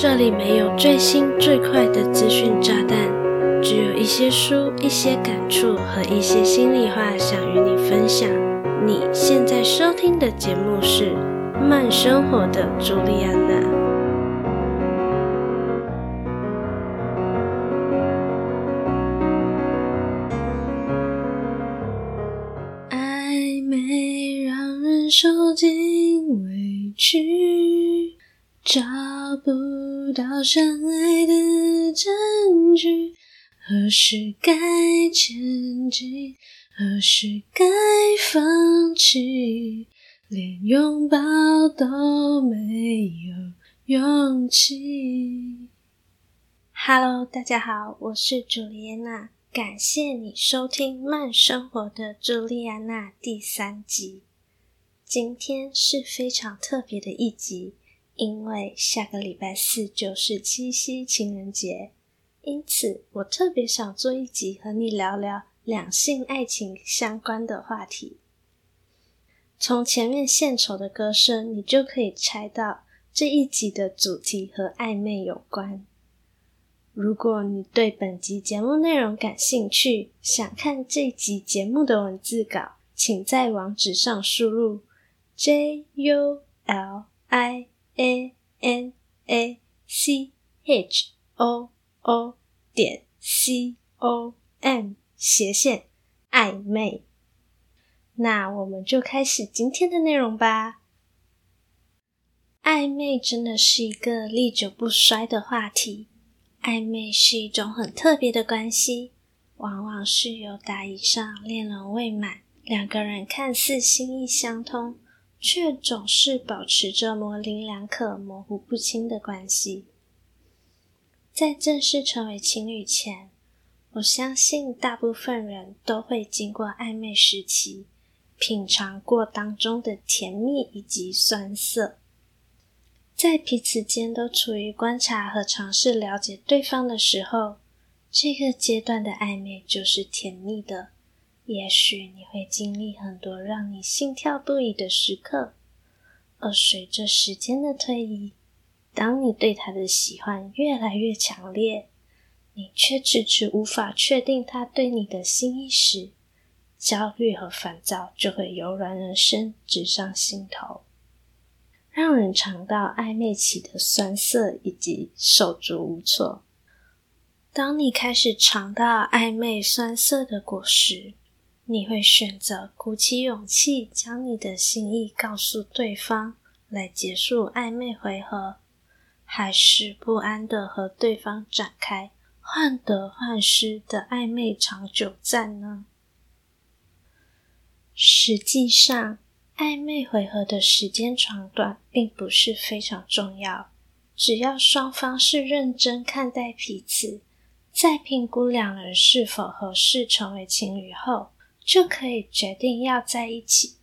这里没有最新最快的资讯炸弹，只有一些书、一些感触和一些心里话想与你分享。你现在收听的节目是《慢生活的朱莉安娜》。暧昧让人受尽委屈。找不到相爱的证据，何时该前进，何时该放弃，连拥抱都没有勇气。Hello，大家好，我是朱莉安娜，感谢你收听《慢生活的朱莉安娜》第三集。今天是非常特别的一集。因为下个礼拜四就是七夕情人节，因此我特别想做一集和你聊聊两性爱情相关的话题。从前面献丑的歌声，你就可以猜到这一集的主题和暧昧有关。如果你对本集节目内容感兴趣，想看这集节目的文字稿，请在网址上输入 j u l i。A n a c h o o 点 c o m 斜线暧昧，那我们就开始今天的内容吧。暧昧真的是一个历久不衰的话题。暧昧是一种很特别的关系，往往是由达以上，恋人未满，两个人看似心意相通。却总是保持着模棱两可、模糊不清的关系。在正式成为情侣前，我相信大部分人都会经过暧昧时期，品尝过当中的甜蜜以及酸涩。在彼此间都处于观察和尝试了解对方的时候，这个阶段的暧昧就是甜蜜的。也许你会经历很多让你心跳不已的时刻，而随着时间的推移，当你对他的喜欢越来越强烈，你却迟迟无法确定他对你的心意时，焦虑和烦躁就会油然而生，直上心头，让人尝到暧昧期的酸涩以及手足无措。当你开始尝到暧昧酸涩的果实，你会选择鼓起勇气，将你的心意告诉对方，来结束暧昧回合，还是不安地和对方展开患得患失的暧昧长久战呢？实际上，暧昧回合的时间长短并不是非常重要，只要双方是认真看待彼此，在评估两人是否合适成为情侣后，就可以决定要在一起，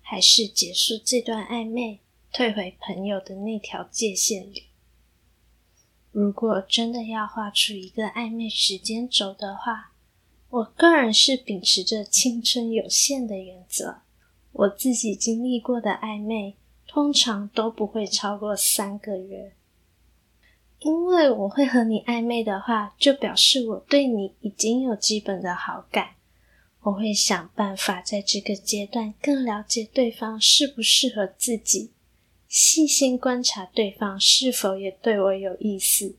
还是结束这段暧昧，退回朋友的那条界限里。如果真的要画出一个暧昧时间轴的话，我个人是秉持着青春有限的原则。我自己经历过的暧昧，通常都不会超过三个月，因为我会和你暧昧的话，就表示我对你已经有基本的好感。我会想办法在这个阶段更了解对方适不适合自己，细心观察对方是否也对我有意思。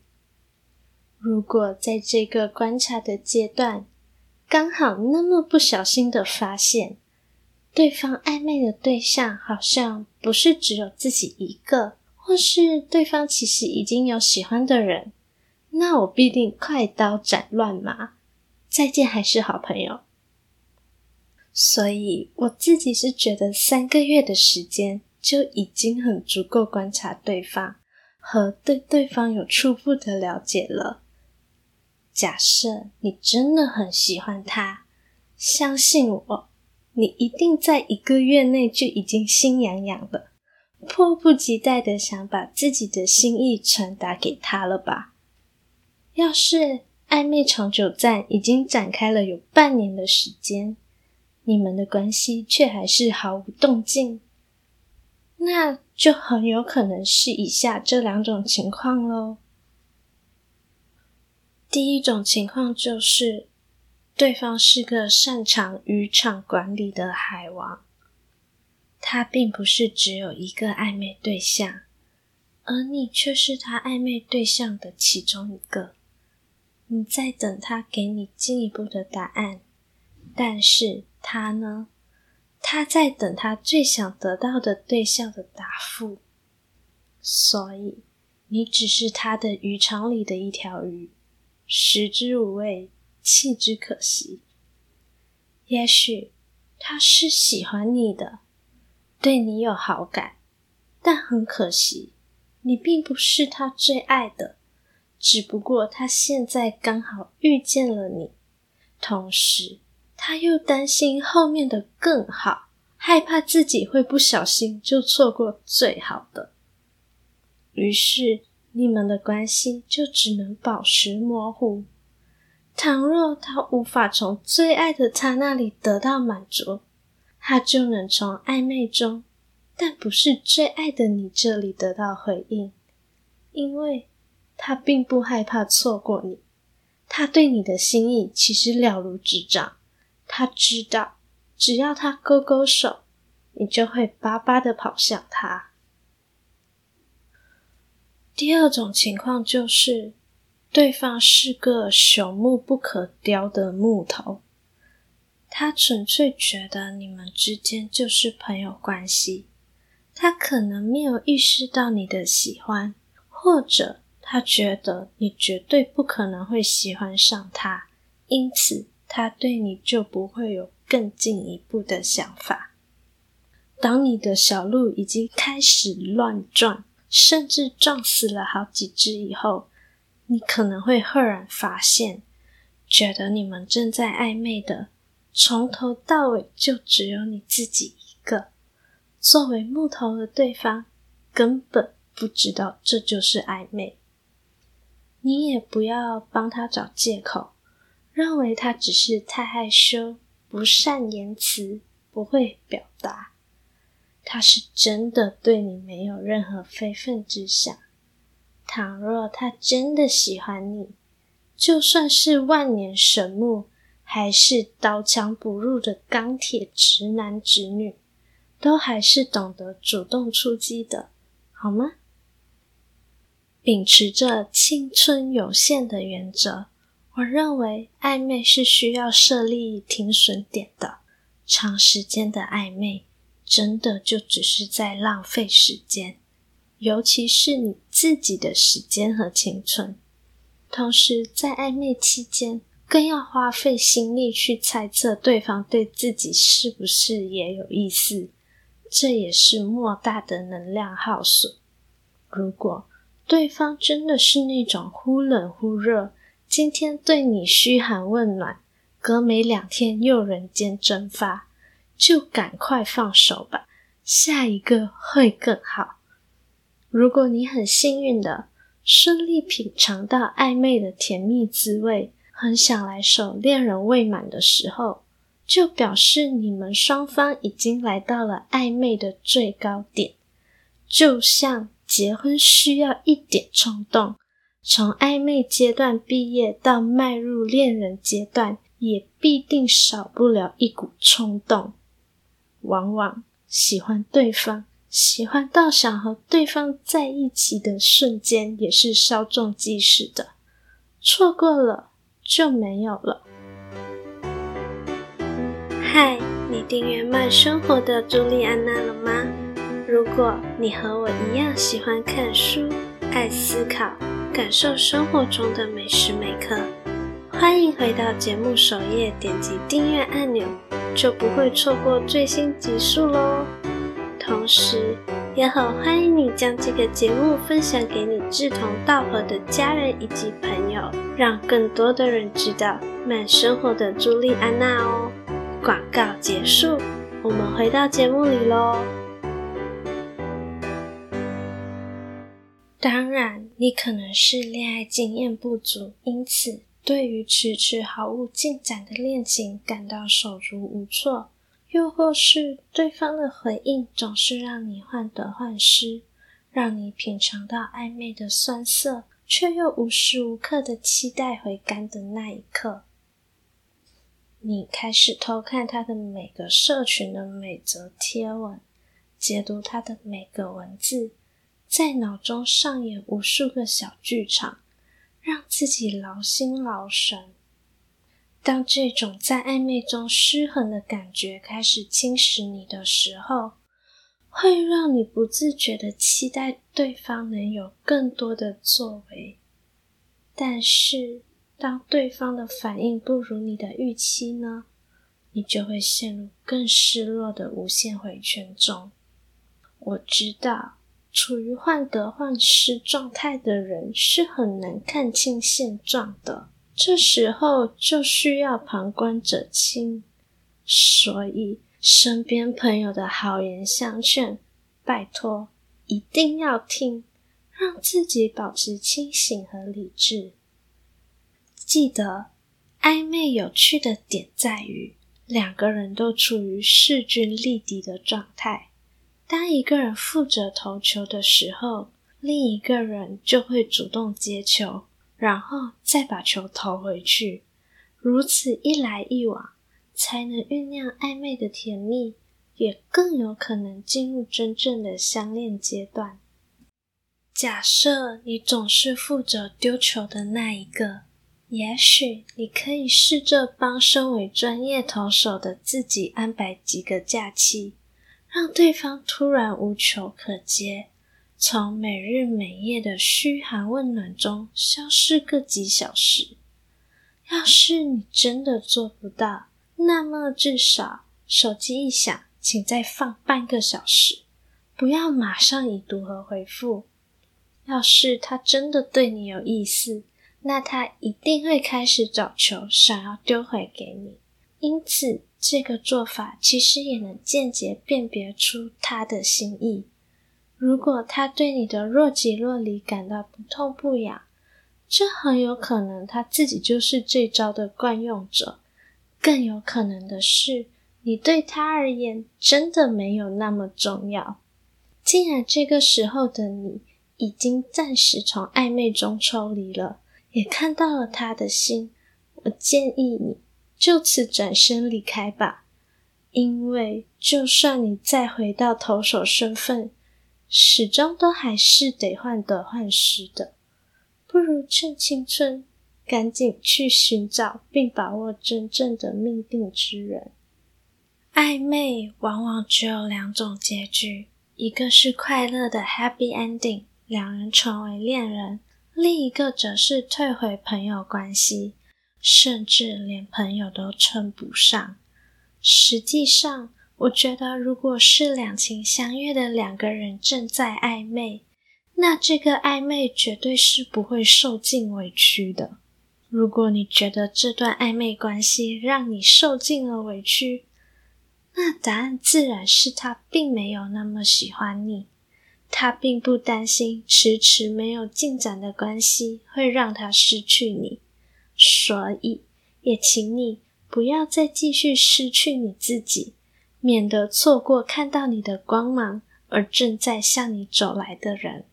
如果在这个观察的阶段，刚好那么不小心的发现，对方暧昧的对象好像不是只有自己一个，或是对方其实已经有喜欢的人，那我必定快刀斩乱麻，再见还是好朋友。所以我自己是觉得三个月的时间就已经很足够观察对方和对对方有初步的了解了。假设你真的很喜欢他，相信我，你一定在一个月内就已经心痒痒了，迫不及待的想把自己的心意传达给他了吧？要是暧昧长久战已经展开了有半年的时间，你们的关系却还是毫无动静，那就很有可能是以下这两种情况喽。第一种情况就是，对方是个擅长渔场管理的海王，他并不是只有一个暧昧对象，而你却是他暧昧对象的其中一个。你在等他给你进一步的答案，但是他呢？他在等他最想得到的对象的答复，所以你只是他的渔场里的一条鱼，食之无味。弃之可惜。也许他是喜欢你的，对你有好感，但很可惜，你并不是他最爱的。只不过他现在刚好遇见了你，同时他又担心后面的更好，害怕自己会不小心就错过最好的。于是你们的关系就只能保持模糊。倘若他无法从最爱的他那里得到满足，他就能从暧昧中，但不是最爱的你这里得到回应，因为他并不害怕错过你，他对你的心意其实了如指掌，他知道只要他勾勾手，你就会巴巴的跑向他。第二种情况就是。对方是个朽木不可雕的木头，他纯粹觉得你们之间就是朋友关系，他可能没有意识到你的喜欢，或者他觉得你绝对不可能会喜欢上他，因此他对你就不会有更进一步的想法。当你的小鹿已经开始乱撞，甚至撞死了好几只以后，你可能会赫然发现，觉得你们正在暧昧的，从头到尾就只有你自己一个。作为木头的对方，根本不知道这就是暧昧。你也不要帮他找借口，认为他只是太害羞、不善言辞、不会表达。他是真的对你没有任何非分之想。倘若他真的喜欢你，就算是万年神木，还是刀枪不入的钢铁直男直女，都还是懂得主动出击的，好吗？秉持着青春有限的原则，我认为暧昧是需要设立停损点的。长时间的暧昧，真的就只是在浪费时间。尤其是你自己的时间和青春，同时在暧昧期间，更要花费心力去猜测对方对自己是不是也有意思，这也是莫大的能量耗损。如果对方真的是那种忽冷忽热，今天对你嘘寒问暖，隔没两天又人间蒸发，就赶快放手吧，下一个会更好。如果你很幸运的顺利品尝到暧昧的甜蜜滋味，很想来首恋人未满的时候，就表示你们双方已经来到了暧昧的最高点。就像结婚需要一点冲动，从暧昧阶段毕业到迈入恋人阶段，也必定少不了一股冲动。往往喜欢对方。喜欢到想和对方在一起的瞬间，也是稍纵即逝的，错过了就没有了。嗨，你订阅慢生活的朱莉安娜了吗？如果你和我一样喜欢看书、爱思考、感受生活中的每时每刻，欢迎回到节目首页，点击订阅按钮，就不会错过最新集数喽。同时，也很欢迎你将这个节目分享给你志同道合的家人以及朋友，让更多的人知道慢生活的朱莉安娜哦。广告结束，我们回到节目里喽。当然，你可能是恋爱经验不足，因此对于迟迟毫无进展的恋情感到手足无措。又或是对方的回应总是让你患得患失，让你品尝到暧昧的酸涩，却又无时无刻的期待回甘的那一刻。你开始偷看他的每个社群的每则贴文，解读他的每个文字，在脑中上演无数个小剧场，让自己劳心劳神。当这种在暧昧中失衡的感觉开始侵蚀你的时候，会让你不自觉的期待对方能有更多的作为，但是，当对方的反应不如你的预期呢，你就会陷入更失落的无限回圈中。我知道，处于患得患失状态的人是很难看清现状的，这时候就需要旁观者清。所以，身边朋友的好言相劝，拜托一定要听，让自己保持清醒和理智。记得，暧昧有趣的点在于，两个人都处于势均力敌的状态。当一个人负责投球的时候，另一个人就会主动接球，然后再把球投回去。如此一来一往，才能酝酿暧昧的甜蜜，也更有可能进入真正的相恋阶段。假设你总是负责丢球的那一个。也许你可以试着帮身为专业投手的自己安排几个假期，让对方突然无球可接，从每日每夜的嘘寒问暖中消失个几小时。要是你真的做不到，那么至少手机一响，请再放半个小时，不要马上已读和回复。要是他真的对你有意思，那他一定会开始找球，想要丢回给你。因此，这个做法其实也能间接辨别出他的心意。如果他对你的若即若离感到不痛不痒，这很有可能他自己就是这招的惯用者。更有可能的是，你对他而言真的没有那么重要。既然这个时候的你已经暂时从暧昧中抽离了。也看到了他的心，我建议你就此转身离开吧，因为就算你再回到投手身份，始终都还是得患得患失的。不如趁青春，赶紧去寻找并把握真正的命定之人。暧昧往往只有两种结局，一个是快乐的 happy ending，两人成为恋人。另一个则是退回朋友关系，甚至连朋友都称不上。实际上，我觉得，如果是两情相悦的两个人正在暧昧，那这个暧昧绝对是不会受尽委屈的。如果你觉得这段暧昧关系让你受尽了委屈，那答案自然是他并没有那么喜欢你。他并不担心迟迟没有进展的关系会让他失去你，所以也请你不要再继续失去你自己，免得错过看到你的光芒而正在向你走来的人。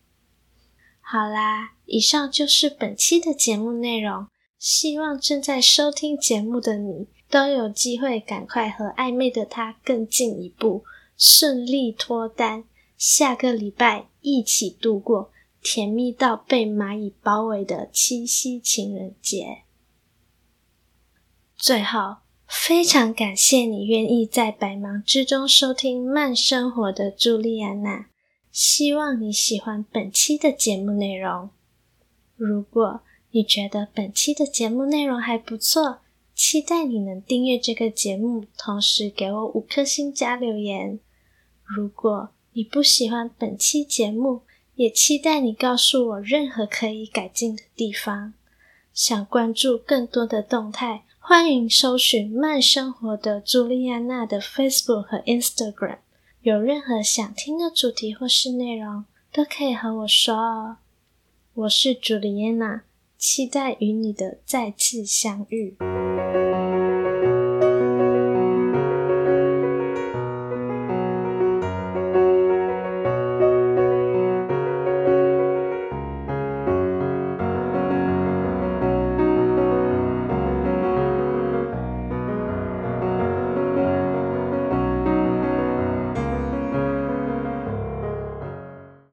好啦，以上就是本期的节目内容，希望正在收听节目的你都有机会赶快和暧昧的他更进一步，顺利脱单。下个礼拜一起度过甜蜜到被蚂蚁包围的七夕情人节。最后，非常感谢你愿意在百忙之中收听慢生活的朱莉安娜。希望你喜欢本期的节目内容。如果你觉得本期的节目内容还不错，期待你能订阅这个节目，同时给我五颗星加留言。如果你不喜欢本期节目，也期待你告诉我任何可以改进的地方。想关注更多的动态，欢迎搜寻慢生活的朱莉安娜的 Facebook 和 Instagram。有任何想听的主题或是内容，都可以和我说哦。我是朱莉安娜，期待与你的再次相遇。